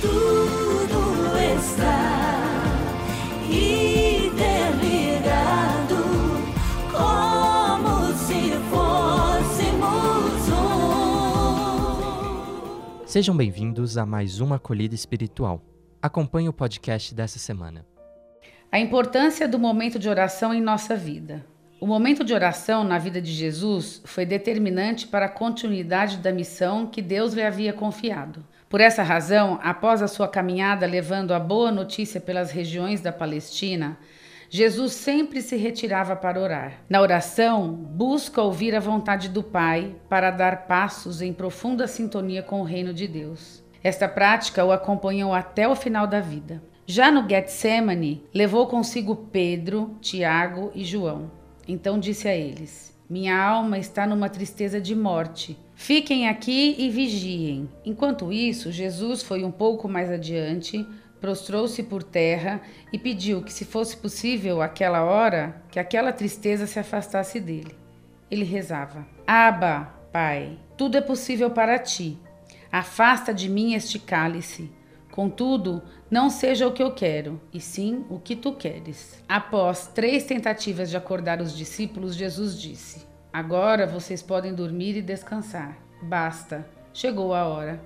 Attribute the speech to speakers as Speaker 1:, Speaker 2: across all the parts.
Speaker 1: tudo está interligado, como se fôssemos um.
Speaker 2: Sejam bem-vindos a mais uma acolhida espiritual. Acompanhe o podcast dessa semana.
Speaker 3: A importância do momento de oração em nossa vida. O momento de oração na vida de Jesus foi determinante para a continuidade da missão que Deus lhe havia confiado. Por essa razão, após a sua caminhada levando a boa notícia pelas regiões da Palestina, Jesus sempre se retirava para orar. Na oração, busca ouvir a vontade do Pai para dar passos em profunda sintonia com o reino de Deus. Esta prática o acompanhou até o final da vida. Já no Getsemane, levou consigo Pedro, Tiago e João. Então disse a eles: Minha alma está numa tristeza de morte. Fiquem aqui e vigiem. Enquanto isso, Jesus foi um pouco mais adiante, prostrou-se por terra e pediu que, se fosse possível aquela hora, que aquela tristeza se afastasse dele. Ele rezava: Aba, Pai, tudo é possível para ti. Afasta de mim este cálice. Contudo, não seja o que eu quero, e sim o que tu queres. Após três tentativas de acordar os discípulos, Jesus disse: Agora vocês podem dormir e descansar. Basta, chegou a hora.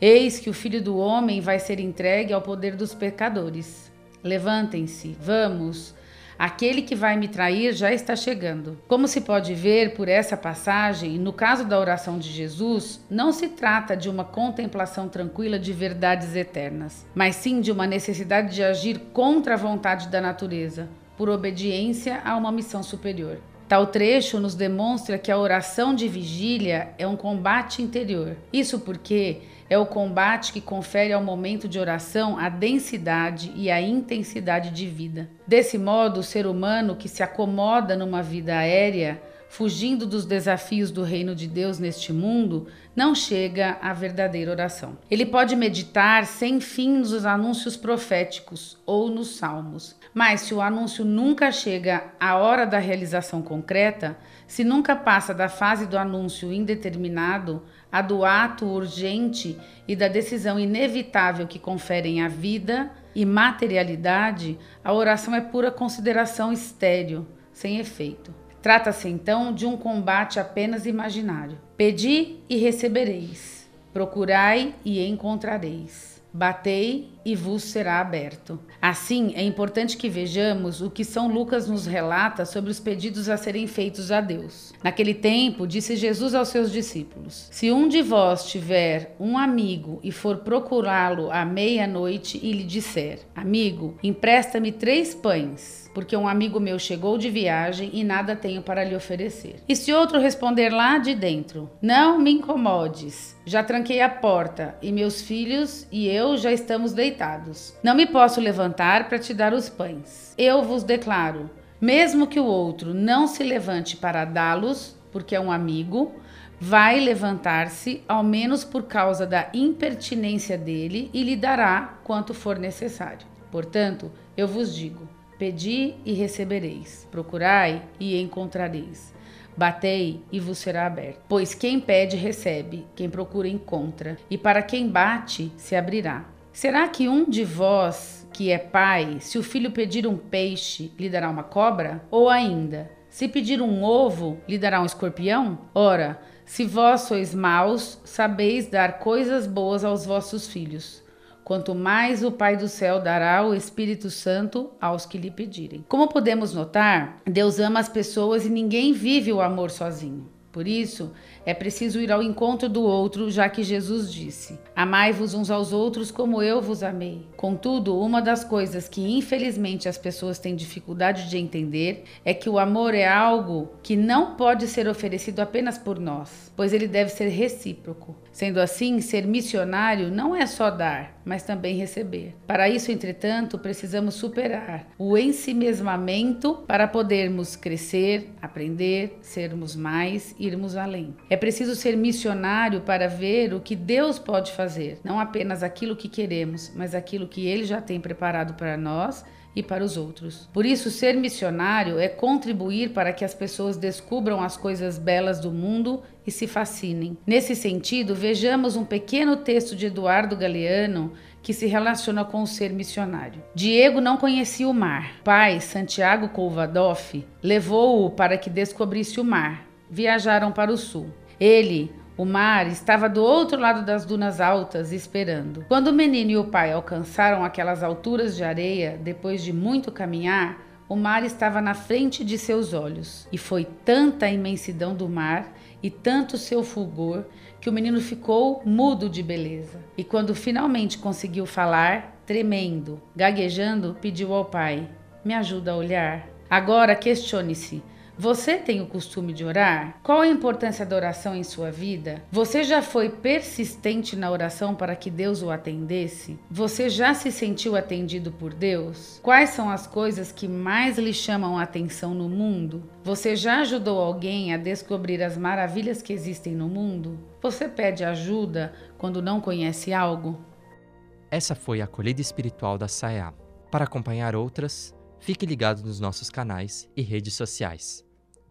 Speaker 3: Eis que o filho do homem vai ser entregue ao poder dos pecadores. Levantem-se, vamos. Aquele que vai me trair já está chegando. Como se pode ver por essa passagem, no caso da oração de Jesus, não se trata de uma contemplação tranquila de verdades eternas, mas sim de uma necessidade de agir contra a vontade da natureza, por obediência a uma missão superior. Tal trecho nos demonstra que a oração de vigília é um combate interior. Isso porque é o combate que confere ao momento de oração a densidade e a intensidade de vida. Desse modo, o ser humano que se acomoda numa vida aérea, fugindo dos desafios do reino de Deus neste mundo, não chega à verdadeira oração. Ele pode meditar sem fim nos anúncios proféticos ou nos salmos, mas se o anúncio nunca chega à hora da realização concreta, se nunca passa da fase do anúncio indeterminado a do ato urgente e da decisão inevitável que conferem a vida e materialidade, a oração é pura consideração estéril, sem efeito. Trata-se então de um combate apenas imaginário. Pedi e recebereis, procurai e encontrareis. Batei e vos será aberto. Assim, é importante que vejamos o que São Lucas nos relata sobre os pedidos a serem feitos a Deus. Naquele tempo, disse Jesus aos seus discípulos: Se um de vós tiver um amigo e for procurá-lo à meia-noite e lhe disser: Amigo, empresta-me três pães porque um amigo meu chegou de viagem e nada tenho para lhe oferecer. E se outro responder lá de dentro: Não me incomodes, já tranquei a porta e meus filhos e eu já estamos deitados. Não me posso levantar para te dar os pães. Eu vos declaro: mesmo que o outro não se levante para dá-los, porque é um amigo, vai levantar-se, ao menos por causa da impertinência dele, e lhe dará quanto for necessário. Portanto, eu vos digo: Pedi e recebereis, procurai e encontrareis. Batei e vos será aberto. Pois quem pede, recebe, quem procura, encontra, e para quem bate, se abrirá. Será que um de vós, que é pai, se o filho pedir um peixe, lhe dará uma cobra? Ou ainda, se pedir um ovo, lhe dará um escorpião? Ora, se vós sois maus, sabeis dar coisas boas aos vossos filhos quanto mais o Pai do céu dará o Espírito Santo aos que lhe pedirem. Como podemos notar, Deus ama as pessoas e ninguém vive o amor sozinho. Por isso, é preciso ir ao encontro do outro, já que Jesus disse: Amai-vos uns aos outros como eu vos amei. Contudo, uma das coisas que infelizmente as pessoas têm dificuldade de entender é que o amor é algo que não pode ser oferecido apenas por nós, pois ele deve ser recíproco. Sendo assim, ser missionário não é só dar, mas também receber. Para isso, entretanto, precisamos superar o ensimesmamento para podermos crescer, aprender, sermos mais, irmos além. Preciso ser missionário para ver o que Deus pode fazer, não apenas aquilo que queremos, mas aquilo que Ele já tem preparado para nós e para os outros. Por isso, ser missionário é contribuir para que as pessoas descubram as coisas belas do mundo e se fascinem. Nesse sentido, vejamos um pequeno texto de Eduardo Galeano que se relaciona com o ser missionário. Diego não conhecia o mar. Pai, Santiago Colvadoff, levou-o para que descobrisse o mar. Viajaram para o sul. Ele, o mar estava do outro lado das dunas altas, esperando. Quando o menino e o pai alcançaram aquelas alturas de areia, depois de muito caminhar, o mar estava na frente de seus olhos. E foi tanta a imensidão do mar e tanto seu fulgor que o menino ficou mudo de beleza. E quando finalmente conseguiu falar, tremendo, gaguejando, pediu ao pai: Me ajuda a olhar. Agora questione-se você tem o costume de orar? Qual a importância da oração em sua vida? Você já foi persistente na oração para que Deus o atendesse? Você já se sentiu atendido por Deus? Quais são as coisas que mais lhe chamam a atenção no mundo? Você já ajudou alguém a descobrir as maravilhas que existem no mundo? Você pede ajuda quando não conhece algo?
Speaker 2: Essa foi a acolhida espiritual da Saia. Para acompanhar outras, fique ligado nos nossos canais e redes sociais.